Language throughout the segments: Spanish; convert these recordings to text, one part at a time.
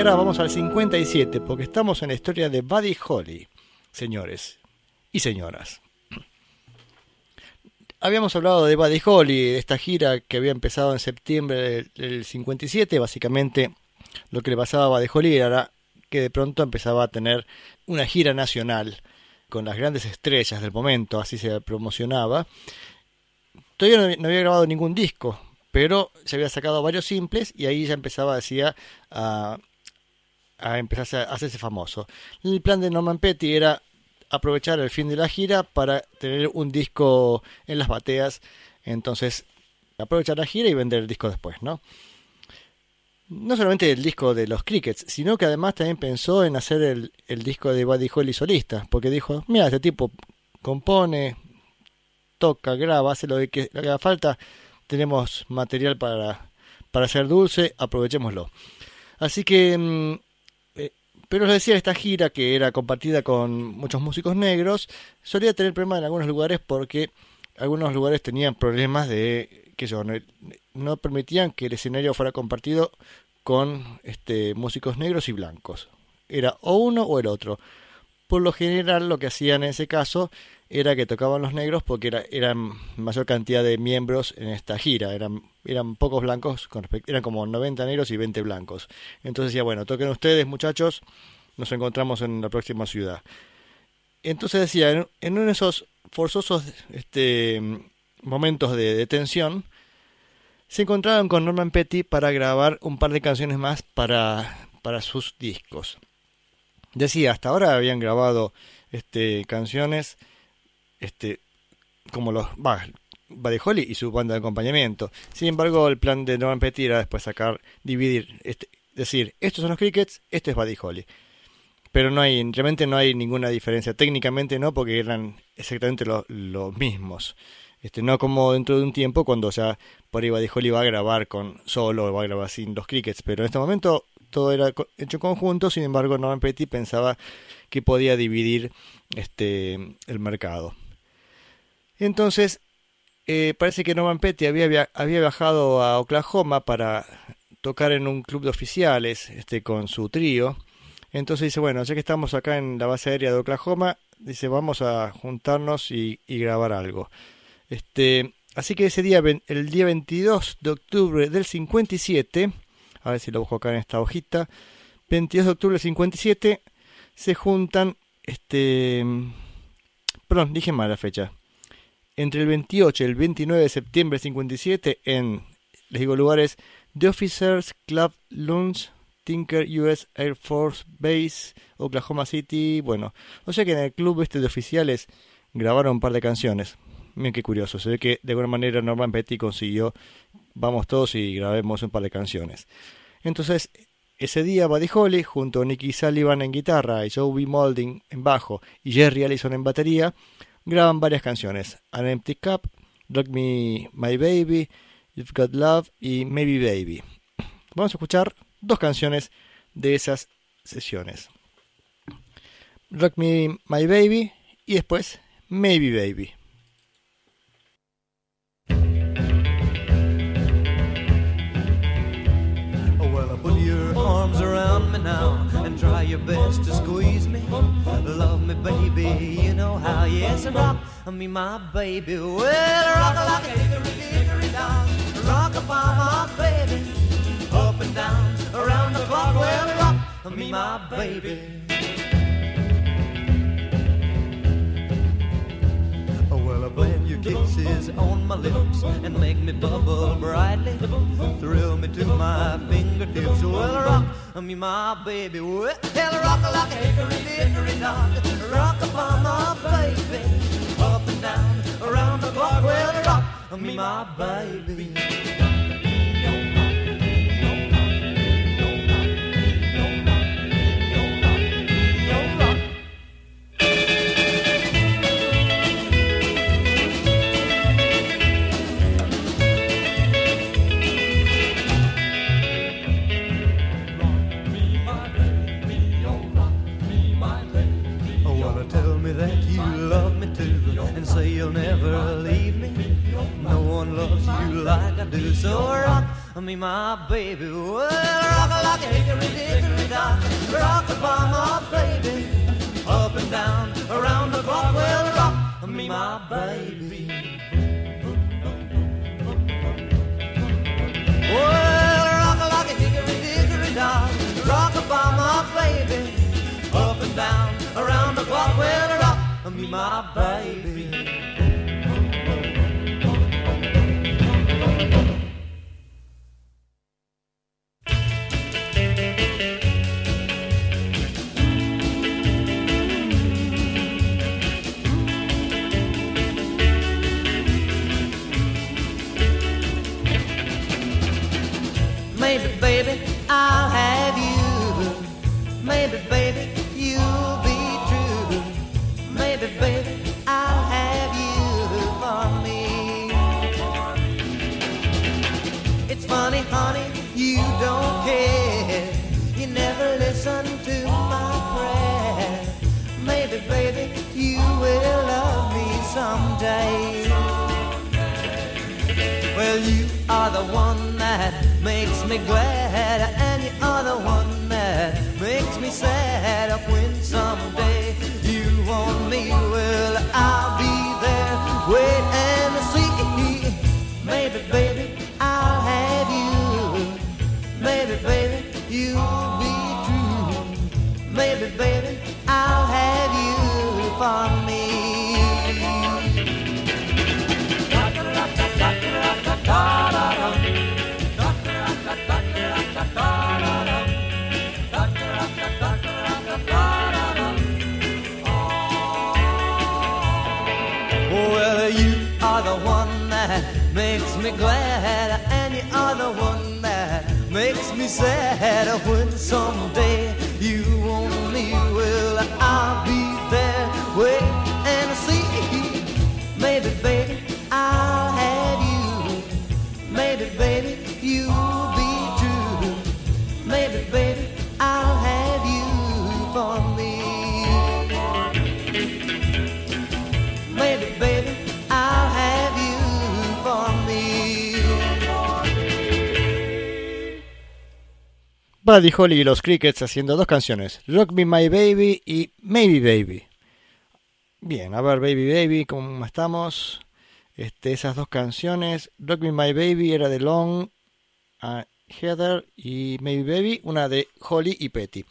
Al 57 porque estamos en la historia de Buddy Holly, señores y señoras. Habíamos hablado de Buddy Holly, de esta gira que había empezado en septiembre del, 57. Básicamente lo que le pasaba a Buddy Holly era que de pronto empezaba a tener una gira nacional con las grandes estrellas del momento, así se promocionaba. Todavía no, había grabado ningún disco, pero se había sacado varios simples y ahí ya empezaba, decía, a, a empezar a hacerse famoso. El plan de Norman Petty era aprovechar el fin de la gira para tener un disco en las bateas, entonces aprovechar la gira y vender el disco después, ¿no? No solamente el disco de los Crickets, sino que además también pensó en hacer el, disco de Buddy Holly solista, porque dijo, mira, este tipo compone, toca, graba, hace lo que, haga falta, tenemos material para, para hacer dulce, aprovechémoslo. Así que mm, pero les decía, esta gira, que era compartida con muchos músicos negros, solía tener problemas en algunos lugares porque algunos lugares tenían problemas de que yo no, permitían que el escenario fuera compartido con este, músicos negros y blancos. Era o uno o el otro. Por lo general lo que hacían en ese caso era que tocaban los negros porque era, eran mayor cantidad de miembros en esta gira. Eran, eran pocos blancos, con eran como 90 negros y 20 blancos. Entonces decía, bueno, toquen ustedes muchachos, nos encontramos en la próxima ciudad. Entonces decía, en, uno de esos forzosos este, momentos de, de tensión, se encontraron con Norman Petty para grabar un par de canciones más para, para sus discos. Decía, hasta ahora habían grabado este, canciones este, como los Buddy Holly y su banda de acompañamiento. Sin embargo, el plan de Norman Petty era después sacar, dividir, este, decir, estos son los Crickets, este es Buddy Holly. Pero no hay, realmente no hay ninguna diferencia. Técnicamente no, porque eran exactamente los mismos. Este, no como dentro de un tiempo cuando ya por ahí Buddy Holly va a grabar con solo, va a grabar sin los Crickets. Pero en este momento todo era hecho conjunto, sin embargo Norman Petty pensaba que podía dividir este, el mercado. Entonces, eh, parece que Norman Petty había, viajado a Oklahoma para tocar en un club de oficiales este, con su trío. Entonces dice, bueno, ya que estamos acá en la base aérea de Oklahoma, dice, vamos a juntarnos y, grabar algo. Este, así que ese día, el día 22 de octubre del 57, a ver si lo busco acá en esta hojita, 22 de octubre del 57, se juntan, este, perdón, dije mal la fecha, entre el 28 y el 29 de septiembre del 57 en, les digo lugares, The Officers Club Lounge, Tinker US Air Force Base, Oklahoma City, bueno, o sea que en el club este de oficiales grabaron un par de canciones. Miren qué curioso, se ve que de alguna manera Norman Petty consiguió, vamos todos y grabemos un par de canciones. Entonces, ese día Buddy Holly, junto a Nicky Sullivan en guitarra y Joe B. Molding en bajo y Jerry Allison en batería, graban varias canciones. An Empty Cup, Rock Me My Baby, You've Got Love y Maybe Baby. Vamos a escuchar dos canciones de esas sesiones. Rock Me My Baby y después Maybe Baby. Now and try your best to squeeze me. Love me, baby, you know how. Yes, rock me, my baby. Well, rock like a hickory dickory down. Rock upon my baby. Up and down, around the clock. Well, rock me, my baby. Well, I blend your kisses on my lips and make me bubble brightly. Thrill me to my fingertips. Well, me, my baby. Well, rock like a hickory dickory dock. Rock upon my baby. Up and down, around the clock. Well, rock me, my baby. You like I do. So rock me, my baby. Well, rock like a hickory dickory dock. Rock upon my baby. Up and down, around the clock. Well, rock me, my baby. Well, rock like a hickory dickory dock. Rock upon my baby. Up and down, around the clock. Well, rock me, my baby. Me glad, glad, and you are the one that makes me sad. When someday you want me, well, I'll be there. Wait and see. Maybe, baby, I'll have you. Maybe, baby, you'll Buddy Holly y los Crickets haciendo dos canciones, Rock Me My Baby y Maybe Baby. Bien, a ver Baby Baby, ¿cómo estamos? Este, esas dos canciones, Rock Me My Baby era de Long, Heather y Maybe Baby, una de Holly y Petty.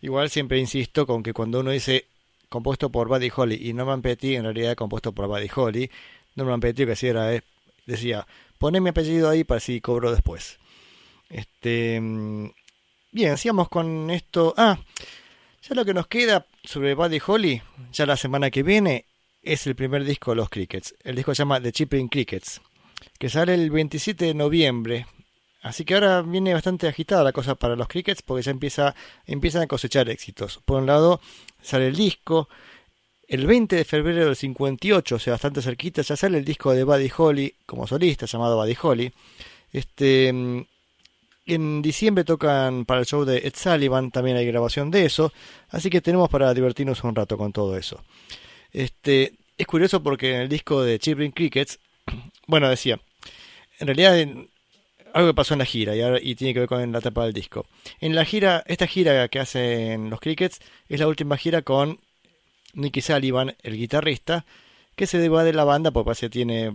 Igual siempre insisto con que cuando uno dice compuesto por Buddy Holly y Norman Petty, en realidad compuesto por Buddy Holly. Norman Petty que hacía era, eh, decía, poné mi apellido ahí para si cobro después. Este, mm, Bien, sigamos con esto. Ah, ya lo que nos queda sobre Buddy Holly, ya la semana que viene, es el primer disco de los Crickets. El disco se llama The Chipping Crickets, que sale el 27 de noviembre. Así que ahora viene bastante agitada la cosa para los Crickets porque ya empieza, empiezan a cosechar éxitos. Por un lado, sale el disco. El 20 de febrero del 58, o sea, bastante cerquita, ya sale el disco de Buddy Holly como solista, llamado Buddy Holly. Este, en diciembre tocan para el show de Ed Sullivan, también hay grabación de eso, así que tenemos para divertirnos un rato con todo eso. Este, es curioso porque en el disco de Children Crickets, bueno, decía, en realidad algo que pasó en la gira y, y, tiene que ver con la tapa del disco. En la gira, esta gira que hacen los Crickets es la última gira con Nicky Sullivan, el guitarrista, que se deba de la banda porque parece tiene,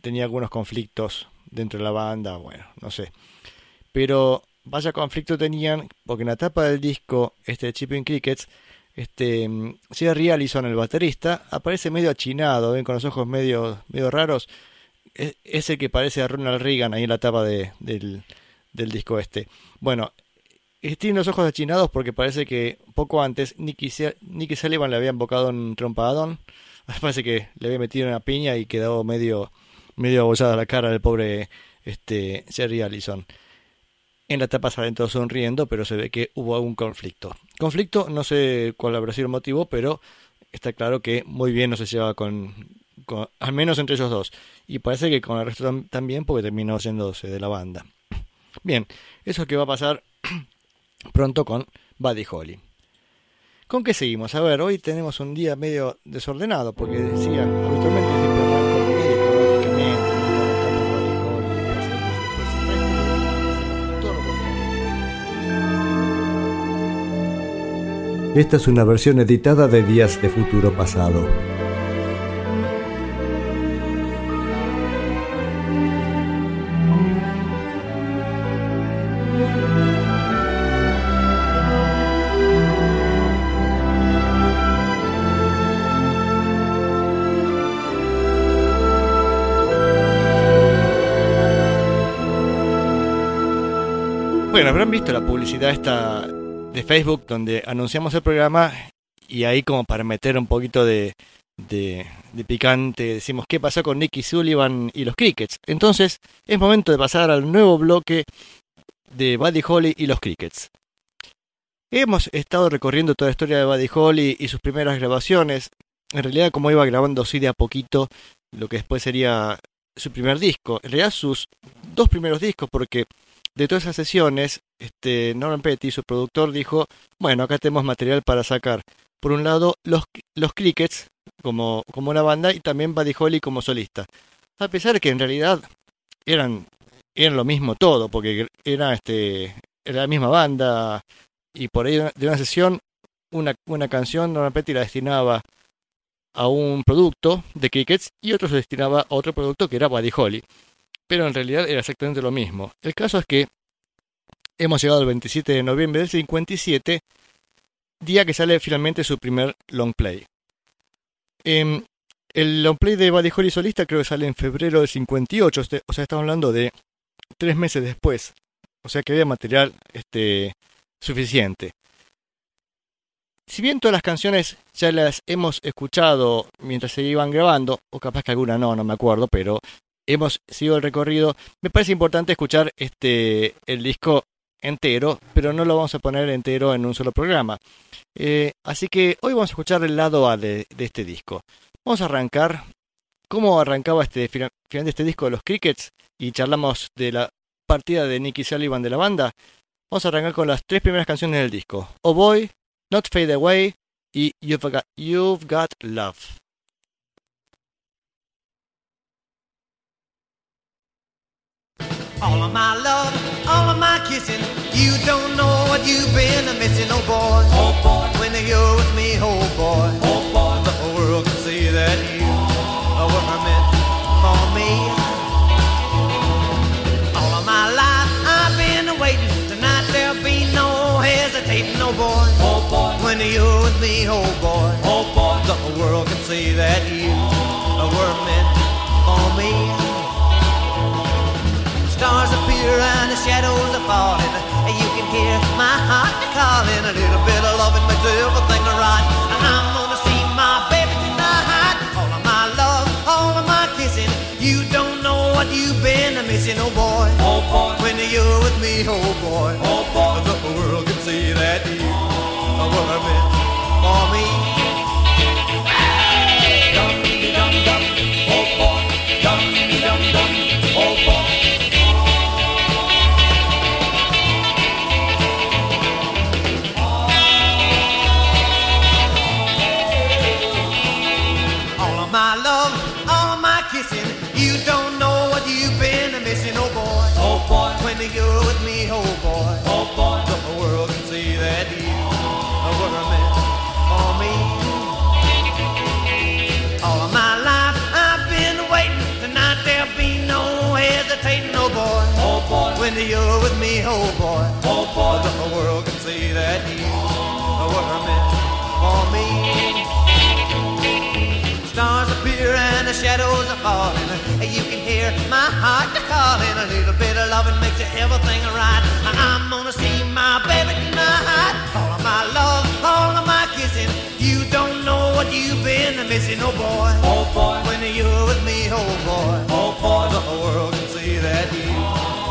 tenía algunos conflictos dentro de la banda, bueno, no sé. Pero vaya conflicto tenían, porque en la tapa del disco, este Chipping Crickets, este Jerry Allison, el baterista, aparece medio achinado, ven con los ojos medio, medio raros. Es, el que parece a Ronald Reagan ahí en la tapa de, del, del disco este. Bueno, tiene los ojos achinados porque parece que poco antes Nicky, Sullivan le había invocado un trompadón. Parece que le había metido una piña y quedó medio, medio abollada la cara del pobre este, Jerry Allison. En la tapa salen todos sonriendo, pero se ve que hubo algún conflicto. Conflicto, no sé cuál habrá sido el motivo, pero está claro que muy bien no se lleva con, al menos entre ellos dos. Y parece que con el resto también, porque terminó yéndose de la banda. Bien, eso es que va a pasar pronto con Buddy Holly. ¿Con qué seguimos? A ver, hoy tenemos un día medio desordenado, porque decía, habitualmente Esta es una versión editada de Días de Futuro Pasado. Bueno, habrán visto la publicidad esta de Facebook donde anunciamos el programa y ahí como para meter un poquito de, de, de picante decimos qué pasó con Nicky Sullivan y los Crickets. Entonces es momento de pasar al nuevo bloque de Buddy Holly y los Crickets. Hemos estado recorriendo toda la historia de Buddy Holly y sus primeras grabaciones. En realidad como iba grabando así de a poquito lo que después sería su primer disco. En realidad sus dos primeros discos porque de todas esas sesiones, este, Norman Petty, su productor, dijo, bueno, acá tenemos material para sacar. Por un lado, los, los Crickets como, como una banda y también Buddy Holly como solista. A pesar de que en realidad eran, eran lo mismo todo, porque era, este, era la misma banda y por ahí de una sesión, una, una canción Norman Petty la destinaba a un producto de Crickets y otro se destinaba a otro producto que era Buddy Holly pero en realidad era exactamente lo mismo. El caso es que hemos llegado al 27 de noviembre del 57, día que sale finalmente su primer long play. Eh, el long play de Holly solista creo que sale en febrero del 58, este, o sea, estamos hablando de tres meses después. O sea que había material este, suficiente. Si bien todas las canciones ya las hemos escuchado mientras se iban grabando, o capaz que alguna no, no me acuerdo, pero hemos seguido el recorrido. Me parece importante escuchar este el disco entero, pero no lo vamos a poner entero en un solo programa. Eh, así que hoy vamos a escuchar el lado A de, este disco. Vamos a arrancar cómo arrancaba este final de este disco de los Crickets y charlamos de la partida de Nicky Sullivan de la banda. Vamos a arrancar con las tres primeras canciones del disco. Oh Boy, Not Fade Away y You've Got, You've Got Love. All of my love, all of my kissing. You don't know what you've been missing, oh boy. Oh boy. When you're with me, oh boy. Oh boy. The whole world can see that you were meant for me. All of my life I've been waiting. Tonight there'll be no hesitating, oh boy. Oh boy. When you're with me, oh boy. Oh boy. The whole world can see that you were meant for me. Stars appear and the shadows are falling. And You can hear my heart calling. A little bit of loving makes everything right. And I'm gonna see my baby tonight. All of my love, all of my kissing. You don't know what you've been missing, oh boy. Oh boy. When you're with me, oh boy. Oh boy. The world can see that you were meant for The world can see that you were meant for me. Stars appear and the shadows are falling. You can hear my heart calling. A little bit of loving makes everything right. I'm gonna see my baby tonight. All of my love, all of my kissing. You don't know what you've been missing, oh boy. Oh boy. When you're with me, oh boy. Oh boy. The world can see that you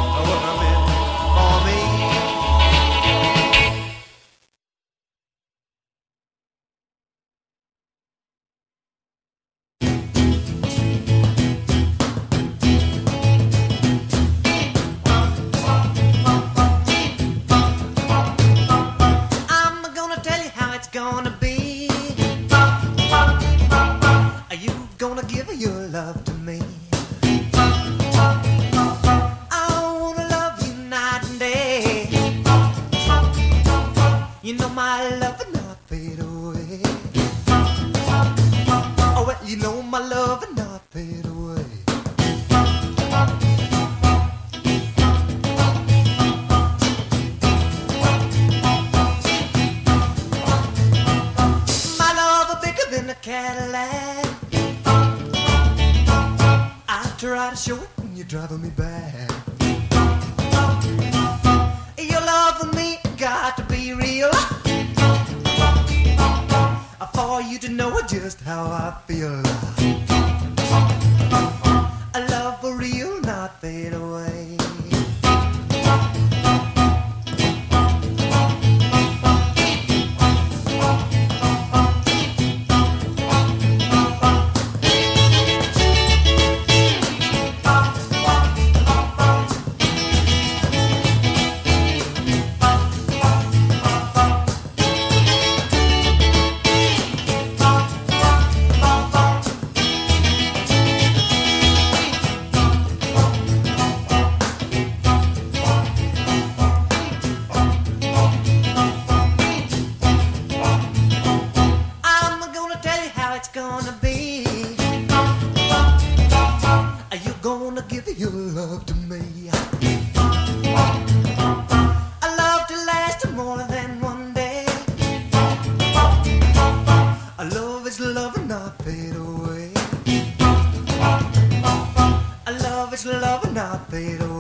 love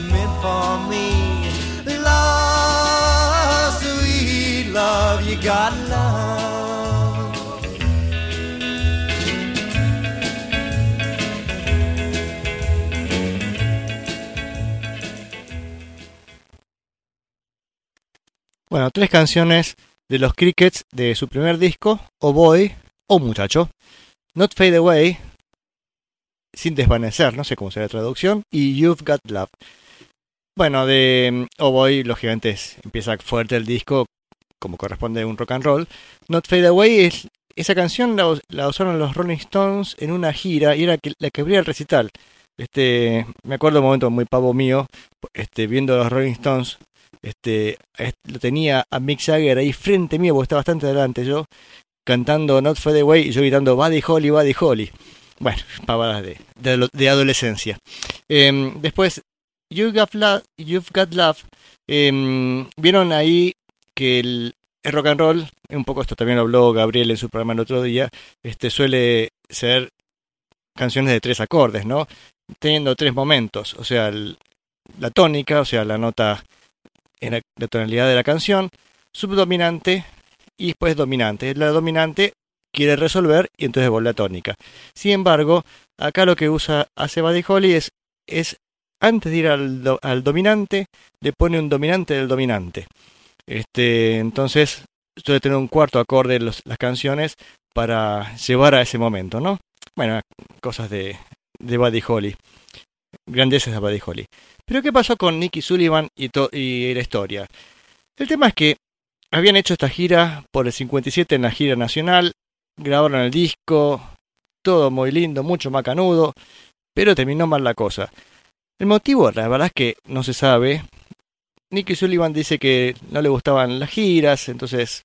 meant for me. Love, you got love. Bueno, tres canciones de los Crickets de su primer disco, Oh Boy, Oh Muchacho, Not Fade Away, Sin Desvanecer, no sé cómo será la traducción, y You've Got Love. Bueno, de mm, Oh Boy, lógicamente empieza fuerte el disco, como corresponde a un rock and roll. Not Fade Away es esa canción la, us- la usaron los Rolling Stones en una gira y era la que abría el recital. Este, me acuerdo un momento muy pavo mío, este, viendo a los Rolling Stones este, est- lo tenía a Mick Jagger ahí frente mío, porque está bastante adelante yo, cantando Not Fade Away y yo gritando Buddy Holly, Buddy Holly. Bueno, pavadas de, de adolescencia. Em, después, You Got Love, You've Got Love. em, Vieron ahí que el, el rock and roll, un poco esto también lo habló Gabriel en su programa el otro día, este suele ser canciones de tres acordes, ¿no? Teniendo tres momentos, o sea, la tónica, o sea, la nota en la, la tonalidad de la canción, subdominante y después dominante. La dominante quiere resolver y entonces vuelve a tónica. Sin embargo, acá lo que usa hace Buddy Holly es, es antes de ir al, do- al dominante, le pone un dominante del dominante. Este, entonces suele tener un cuarto acorde en las canciones para llevar a ese momento, ¿no? Bueno, cosas de, Buddy Holly. Grandeces de Buddy Holly. Pero ¿qué pasó con Nicky Sullivan y, to- y la historia? El tema es que habían hecho esta gira por el 57 en la gira nacional, grabaron el disco, todo muy lindo, mucho macanudo, pero terminó mal la cosa. El motivo, la verdad es que no se sabe. Nicky Sullivan dice que no le gustaban las giras, entonces,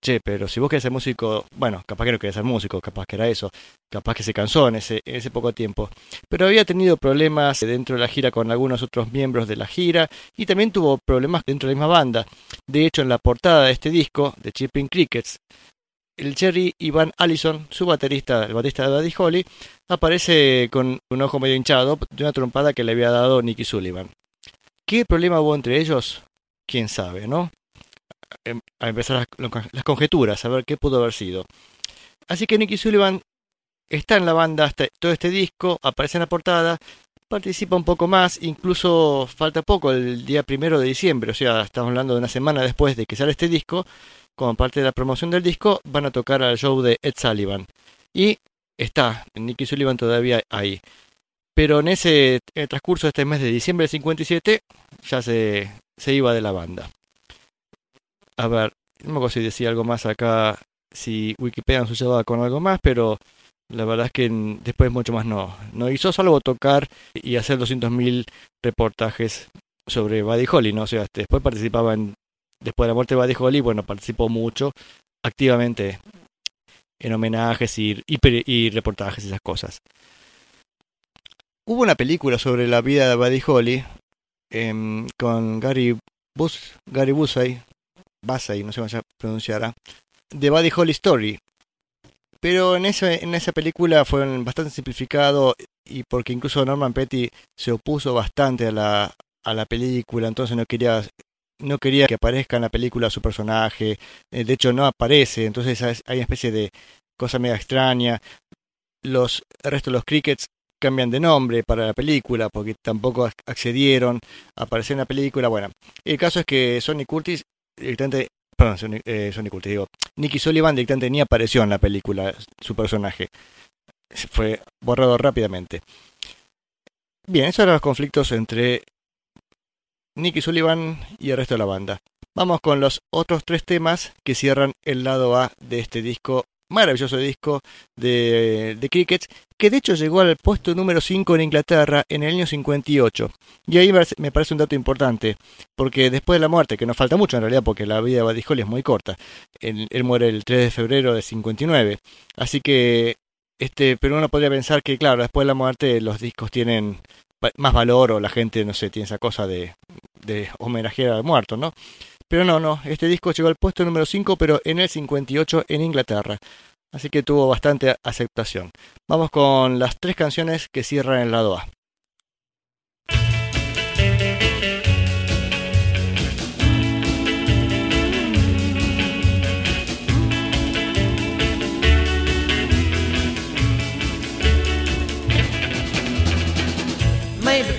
che, pero si vos querés ser músico, bueno, capaz que no querés ser músico, capaz que era eso, capaz que se cansó en ese, poco tiempo. Pero había tenido problemas dentro de la gira con algunos otros miembros de la gira y también tuvo problemas dentro de la misma banda. De hecho, en la portada de este disco, de Chipping Crickets, el Cherry Ivan Allison, su baterista, el baterista de Buddy Holly, aparece con un ojo medio hinchado de una trompada que le había dado Nicky Sullivan. ¿Qué problema hubo entre ellos? Quién sabe, ¿no? Em- A empezar las conjeturas, a ver qué pudo haber sido. Así que Nicky Sullivan está en la banda hasta todo este disco, aparece en la portada, participa un poco más, incluso falta poco, el día primero de diciembre, o sea, estamos hablando de una semana después de que sale este disco, como parte de la promoción del disco, van a tocar al show de Ed Sullivan. Y está Nicky Sullivan todavía ahí. Pero en ese en el transcurso de este mes de diciembre del 57 ya se, se iba de la banda. A ver, no me acuerdo si decía algo más acá, si Wikipedia nos ayudaba con algo más, pero la verdad es que después mucho más no, no hizo, salvo tocar y hacer 200.000 reportajes sobre Buddy Holly, ¿no? O sea, después participaba en, después de la muerte de Buddy Holly, bueno, participó mucho activamente en homenajes y, reportajes y esas cosas. Hubo una película sobre la vida de Buddy Holly em, con Gary Bus, Gary Busey, Busey, no sé cómo se pronunciará, de Buddy Holly Story. Pero en, en esa película fue bastante simplificado y porque incluso Norman Petty se opuso bastante a la, a la película, entonces no quería no quería que aparezca en la película su personaje, eh, de hecho no aparece, entonces hay una especie de cosa media extraña. Los el resto de los crickets cambian de nombre para la película porque tampoco ac- accedieron a aparecer en la película. Bueno, el caso es que Sonny Curtis directamente, perdón, Sonny, eh, Curtis, digo, Nicky Sullivan directamente ni apareció en la película su personaje. Fue borrado rápidamente. Bien, esos eran los conflictos entre Nicky Sullivan y el resto de la banda. Vamos con los otros tres temas que cierran el lado A de este disco, maravilloso disco de, de Crickets, que de hecho llegó al puesto número 5 en Inglaterra en el año 58. Y ahí me parece- un dato importante, porque después de la muerte, que nos falta mucho en realidad, porque la vida de Buddy es muy corta, él, muere el 3 de febrero de 59, así que, este, pero uno podría pensar que, claro, después de la muerte los discos tienen más valor o la gente, no sé, tiene esa cosa de, de homenajear al muerto, ¿no? Pero no, no, este disco llegó al puesto número 5, pero en el 58 en Inglaterra. Así que tuvo bastante aceptación. Vamos con las tres canciones que cierran el lado A.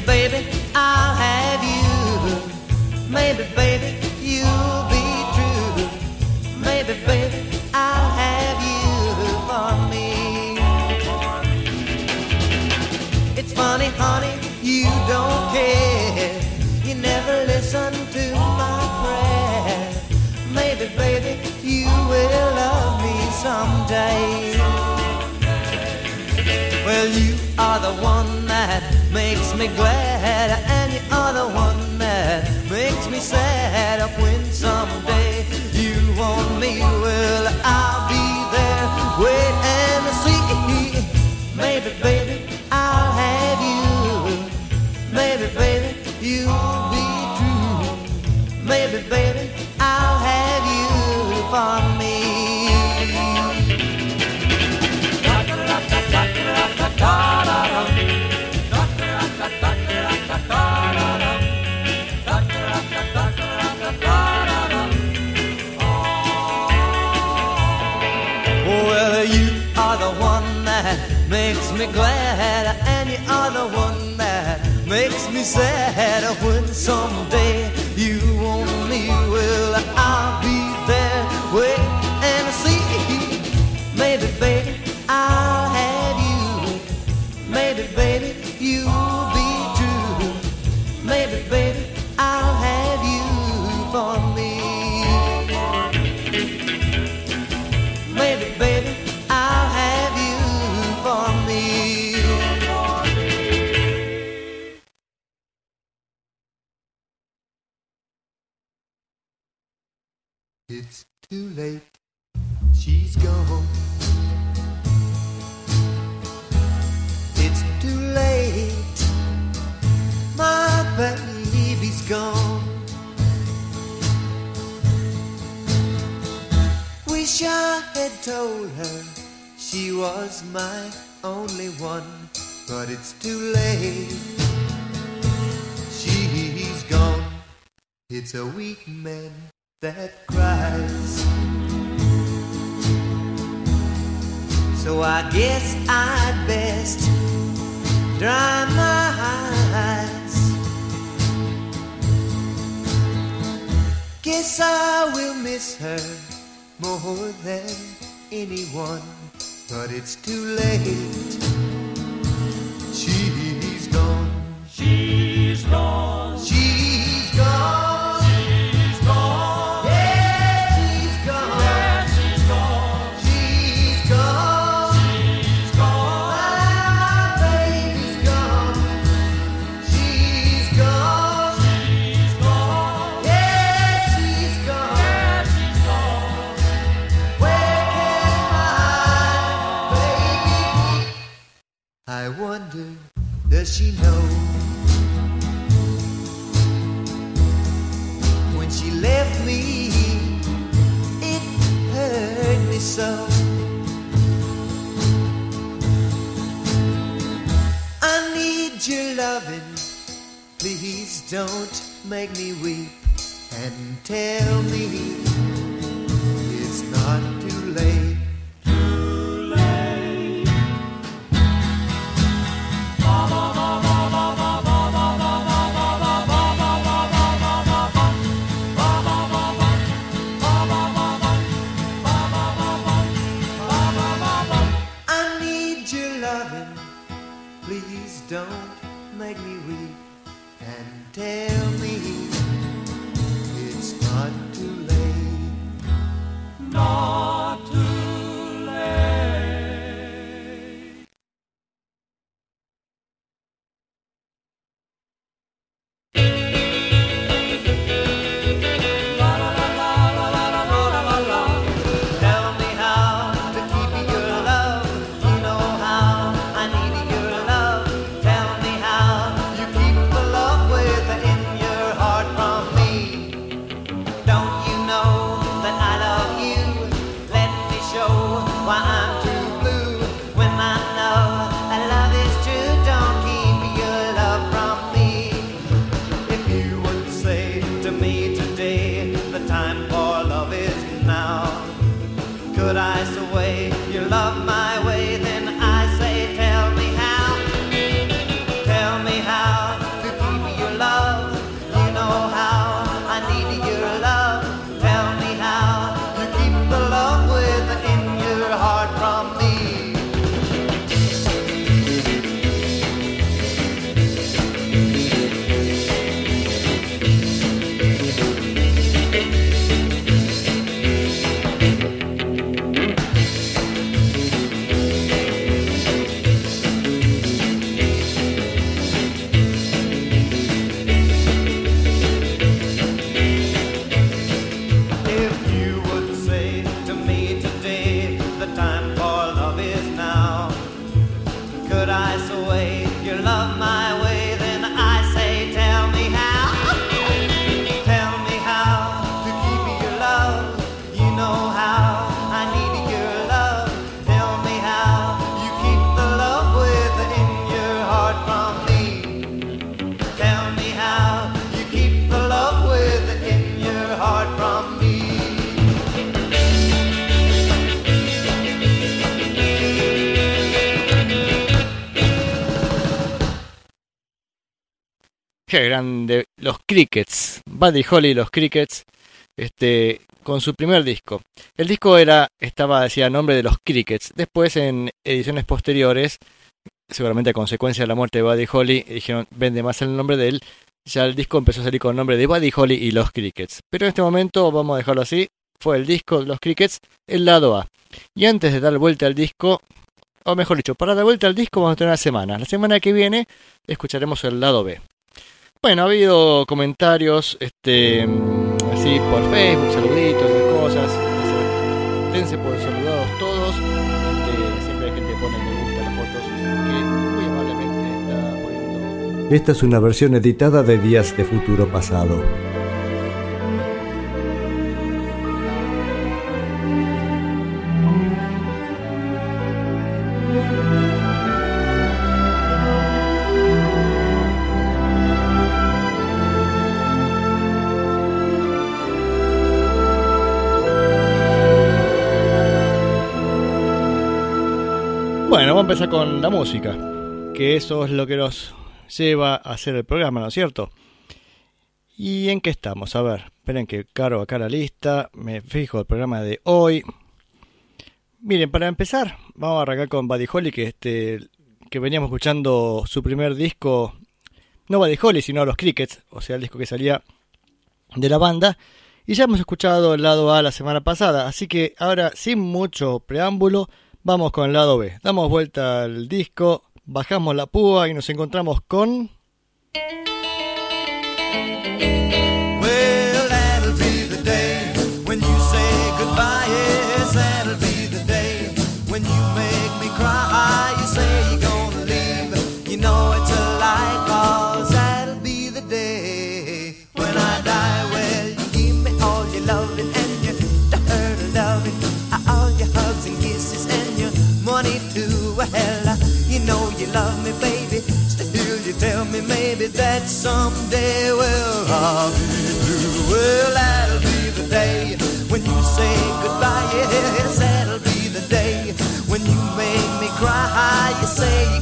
Baby. Maybe, baby, you'll be true. Maybe, baby, I'll have you for me. It's funny, honey, you don't care. You never listen to my prayer. Maybe, baby, you will love me someday. Well, you are the one that makes me glad, and you are the one that makes me sad. When someday you want me, well, I'll be there. Wait me glad, and you are the one that makes me sad. When someday you want me, well, I'll too late. She's gone. It's too late. My baby's gone. Wish I had told her she was my only one, but it's too late. She's gone. It's a weak man that cries. So I guess I'd best dry my eyes. Guess I will miss her more than anyone, but it's too late. She's gone. She's gone. Does she know? When she left me, it hurt me so. I need your loving. Please don't make me weep and tell me Grande. Los Crickets. Buddy Holly y los Crickets. Este, con su primer disco. El disco era, estaba, decía, nombre de los Crickets. Después, en ediciones posteriores, seguramente a consecuencia de la muerte de Buddy Holly, dijeron, vende más el nombre de él. Ya el disco empezó a salir con el nombre de Buddy Holly y los Crickets. Pero en este momento, vamos a dejarlo así, fue el disco de los Crickets, el lado A. Y antes de dar vuelta al disco, o mejor dicho, para dar vuelta al disco vamos a tener una semana. La semana que viene escucharemos el lado B. Bueno, ha habido comentarios, este, así por Facebook, saluditos, esas cosas. Dense por saludados todos. Este, siempre hay gente que pone me gusta las fotos que muy amablemente está poniendo. Esta es una versión editada de Días de Futuro Pasado. Con la música, que eso es lo que nos lleva a hacer el programa, ¿no es cierto? ¿Y en qué estamos? A ver, esperen que caro acá la lista, me fijo el programa de hoy. Miren, para empezar, vamos a arrancar con Buddy Holly, que, este, que veníamos escuchando su primer disco, no Buddy Holly, sino Los Crickets, o sea, el disco que salía de la banda. Y ya hemos escuchado el lado A la semana pasada, así que ahora, sin mucho preámbulo, vamos con el lado B. Damos vuelta al disco, bajamos la púa y nos encontramos con... me maybe that someday, well, I'll be blue. Well, that'll be the day when you say goodbye. Yes, that'll be the day when you make me cry. You say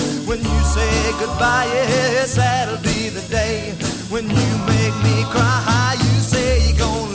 when you say goodbye. Yes, that'll be the day when you make me cry. You say you're gonna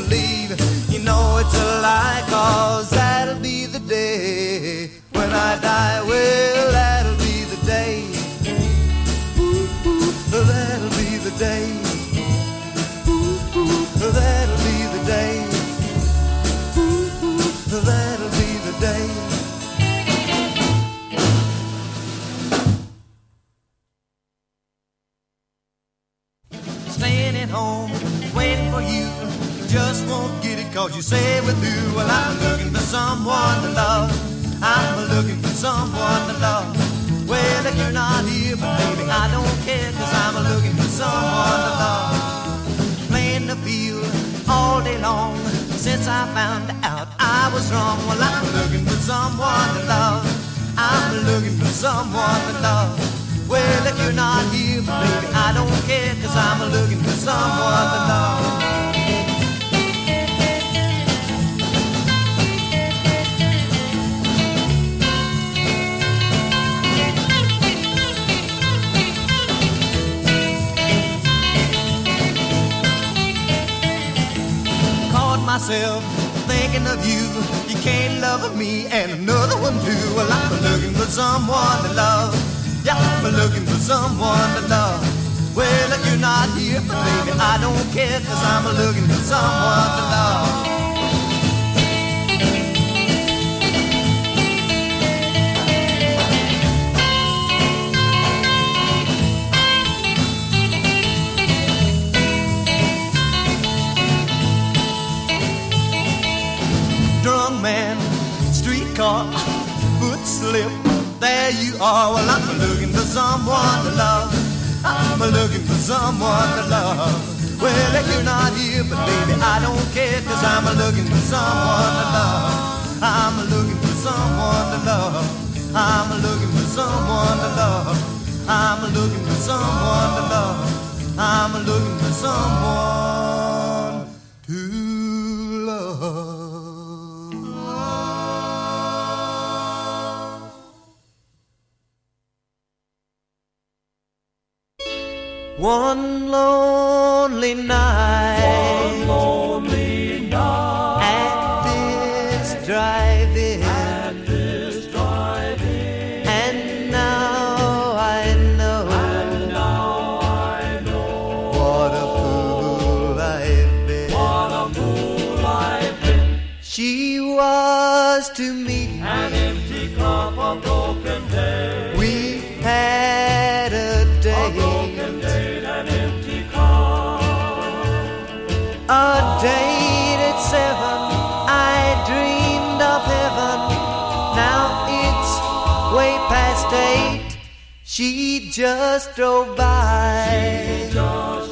someone to love. Well, if you're not here, baby, I don't care, cause I'm looking for someone to love. Myself thinking of you. Can't love me and another one too. Well, I'm looking for someone to love. Yeah, I'm looking for someone to love. Well, if you're not here, but baby, I don't care, cause I'm looking for someone to love. Someone to love. I'm looking for someone to love. Well, if you're not here, but baby, I don't care, cause I'm looking for someone to love. I'm looking for someone to love. I'm looking for someone to love. I'm looking for someone to love. I'm looking for someone One lonely night. One lonely night. At this drive-in. At this drive-in. And now I know. And now I know. What a fool I've been. What a fool I've been. She was to me. An empty cup, a broken past. She just drove by. She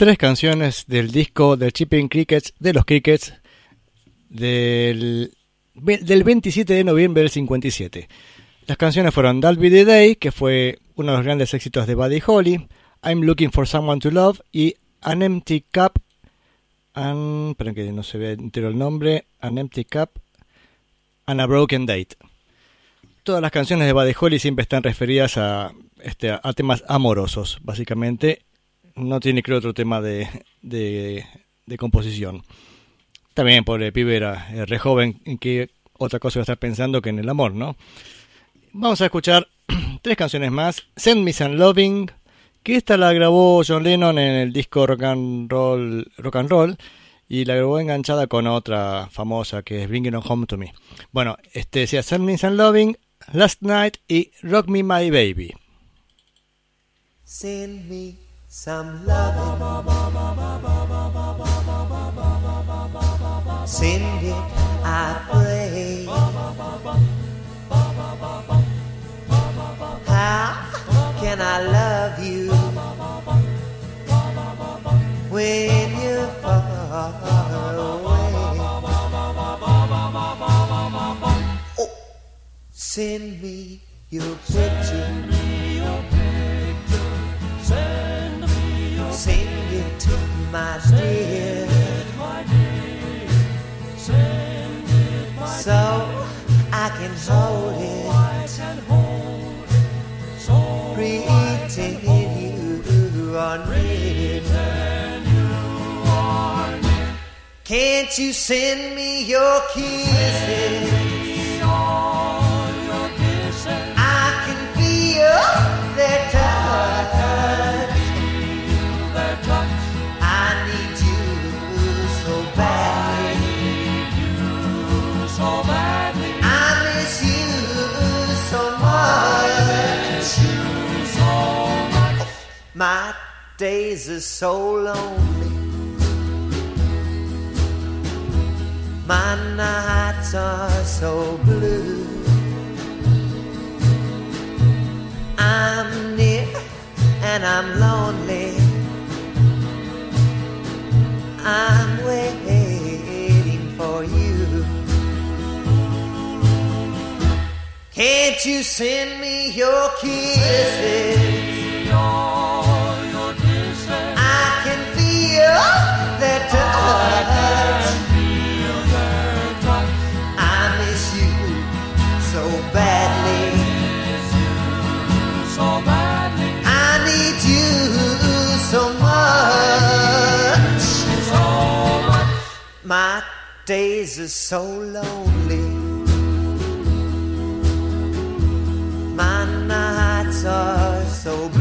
Tres canciones del disco de Chipping Crickets, de los Crickets, del, del 27 de noviembre del 57. Las canciones fueron That'll the Day, que fue uno de los grandes éxitos de Buddy Holly, I'm Looking for Someone to Love y An Empty Cup, and, esperen que no se ve entero el nombre, An Empty Cup and a Broken Date. Todas las canciones de Buddy Holly siempre están referidas a, este, a temas amorosos, básicamente. No tiene creo otro tema de, de, composición. También por el pibe era eh, re joven, en que otra cosa iba a estar pensando que en el amor, ¿no? Vamos a escuchar tres canciones más. Send Me Some Loving, que esta la grabó John Lennon en el disco Rock and Roll, Rock and Roll y la grabó enganchada con otra famosa que es Bringing It Home to Me. Bueno, este decía Send Me Some Loving, Last Night y Rock Me My Baby. Send me some loving. Send it, I pray. How can I love you when you're far away? Oh, send me your picture. Send it, my dear. So I can hold it. Pretend you are near. Can't you send me your kisses? Days are so lonely. My nights are so blue. I'm near and I'm lonely. I'm waiting for you. Can't you send me your kisses? Days are so lonely. My nights are so blue.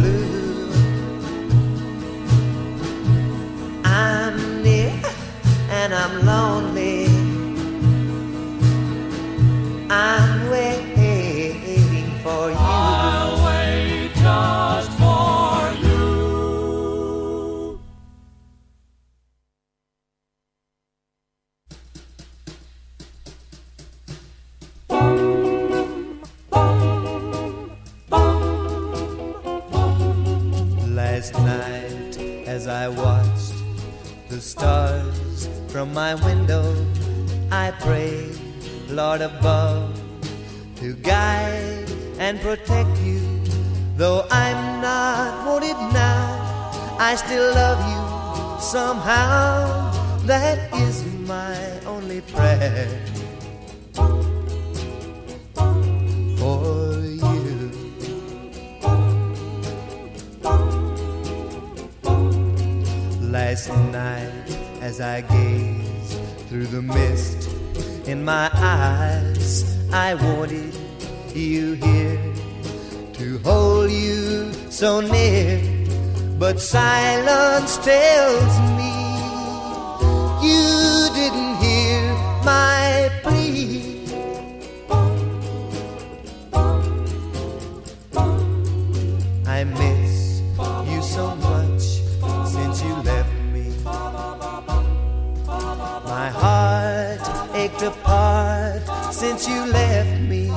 Ached apart since you left me.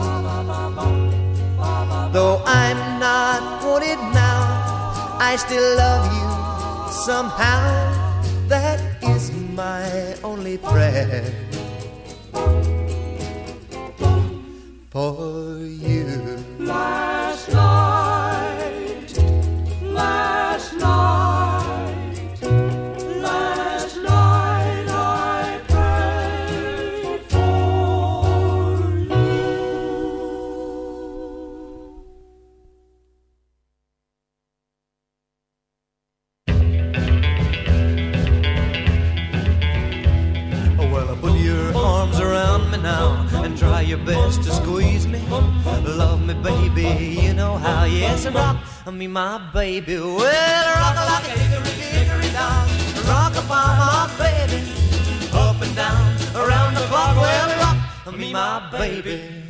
Though I'm not wanted now, I still love you somehow. That is my only prayer for you. Last night, best to squeeze me. Love me, baby, you know how. Yes, and rock me, my baby. Well, rock like a hickory dickory down. Rock upon my baby. Up and down, around the clock. Well, rock me, my baby.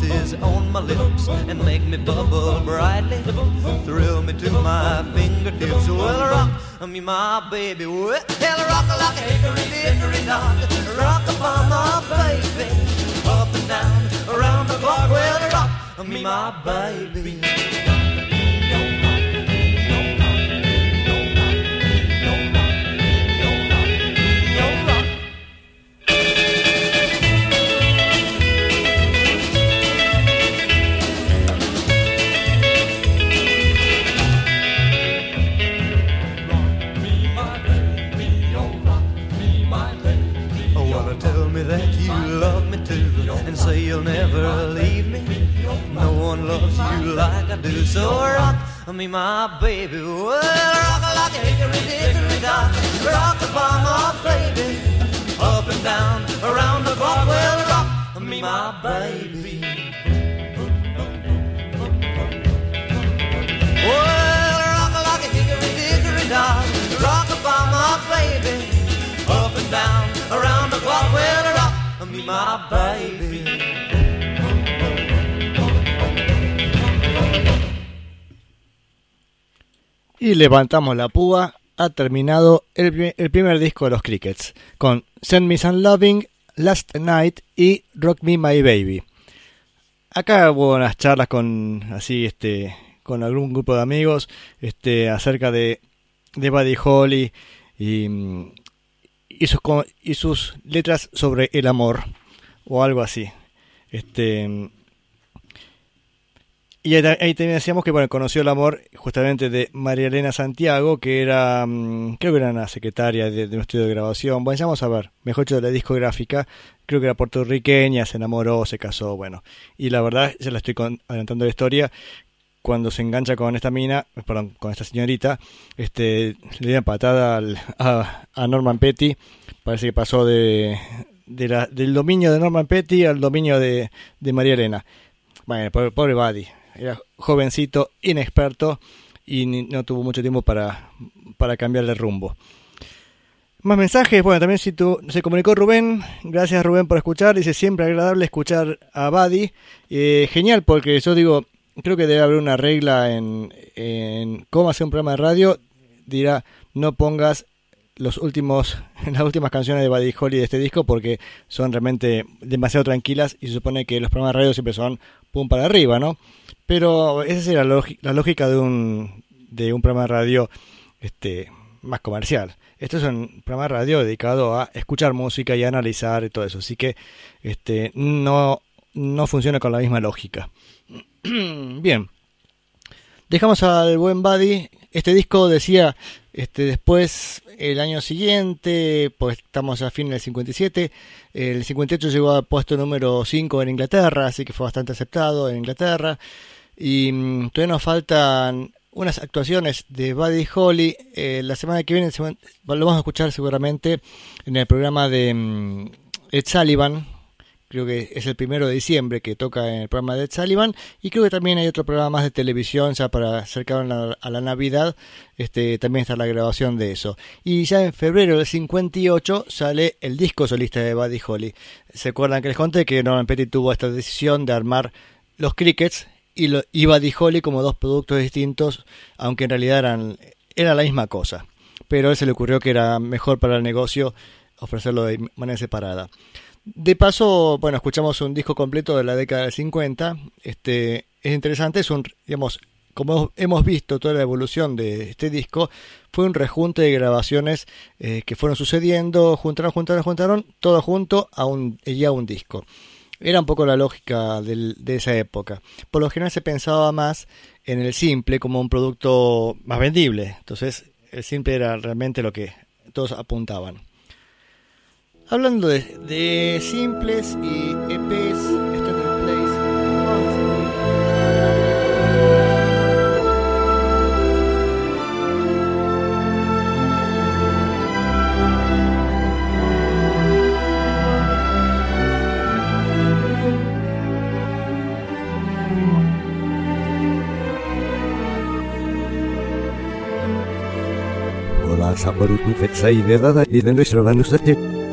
Kisses on my lips and make me bubble brightly. Thrill me to my fingertips. Well, rock me, my baby. Well, rock like a hickory dickory dock. Rock upon my baby. Up and down, around the clock. Well, rock me, my baby. Y levantamos la púa. Ha terminado el, el primer disco de los Crickets con Send Me Some Loving, Last Night y Rock Me My Baby. Acá hubo unas charlas con así este con algún grupo de amigos este acerca de, de Buddy Holly y, y sus y sus letras sobre el amor o algo así. Este y ahí, ta- ahí también decíamos que bueno, conoció el amor justamente de María Elena Santiago, que era, mm, creo que era una secretaria de, de un estudio de grabación. Bueno, ya vamos a ver, mejor dicho, de la discográfica. Creo que era puertorriqueña, se enamoró, se casó, bueno. Y la verdad, ya la estoy adelantando la historia. Cuando se engancha con esta mina, perdón, con esta señorita, este, le una patada al- a, Norman Petty. Parece que pasó de, de la- del dominio de Norman Petty al dominio de, de María Elena. Bueno, pobre, pobre Buddy. Era jovencito, inexperto y no tuvo mucho tiempo para, para cambiar de rumbo. Más mensajes, bueno, también si tú, se comunicó Rubén, gracias Rubén por escuchar, dice siempre agradable escuchar a Buddy, Eh, genial porque yo digo, creo que debe haber una regla en, en cómo hacer un programa de radio, dirá no pongas los últimos, las últimas canciones de Buddy Holly de este disco porque son realmente demasiado tranquilas y se supone que los programas de radio siempre son pum para arriba, ¿no? Pero esa es la, lógi- la lógica de un, de un programa de radio este, más comercial. Esto es un programa de radio dedicado a escuchar música y a analizar y todo eso. Así que este, no, no funciona con la misma lógica. Bien. Dejamos al buen Buddy. Este disco decía, este, después, el año siguiente, pues estamos a fin del 57, el 58 llegó al puesto número 5 en Inglaterra, así que fue bastante aceptado en Inglaterra. Y mm, todavía nos faltan unas actuaciones de Buddy Holly. Eh, la semana que viene lo vamos a escuchar seguramente en el programa de mm, Ed Sullivan. Creo que es el primero de diciembre que toca en el programa de Ed Sullivan. Y creo que también hay otro programa más de televisión ya para acercar a la, a la Navidad. Este, también está la grabación de eso. Y ya en febrero del 58 sale el disco solista de Buddy Holly. ¿Se acuerdan que les conté que Norman Petty tuvo esta decisión de armar los Crickets y, lo, y Buddy como dos productos distintos, aunque en realidad eran era la misma cosa. Pero a él se le ocurrió que era mejor para el negocio ofrecerlo de manera separada. De paso, bueno, escuchamos un disco completo de la década del 50. Este es interesante, es un, digamos, como hemos visto toda la evolución de este disco, fue un rejunte de grabaciones eh, que fueron sucediendo, juntaron, juntaron, juntaron, todo junto a un, y a un disco. Era un poco la lógica del- de esa época. Por lo general se pensaba más en el simple como un producto más vendible. Entonces, el simple era realmente lo que todos apuntaban. Hablando de, de simples y EPs, Hola, Saboru Tufetsai de Dada y de nuestro Vanusate.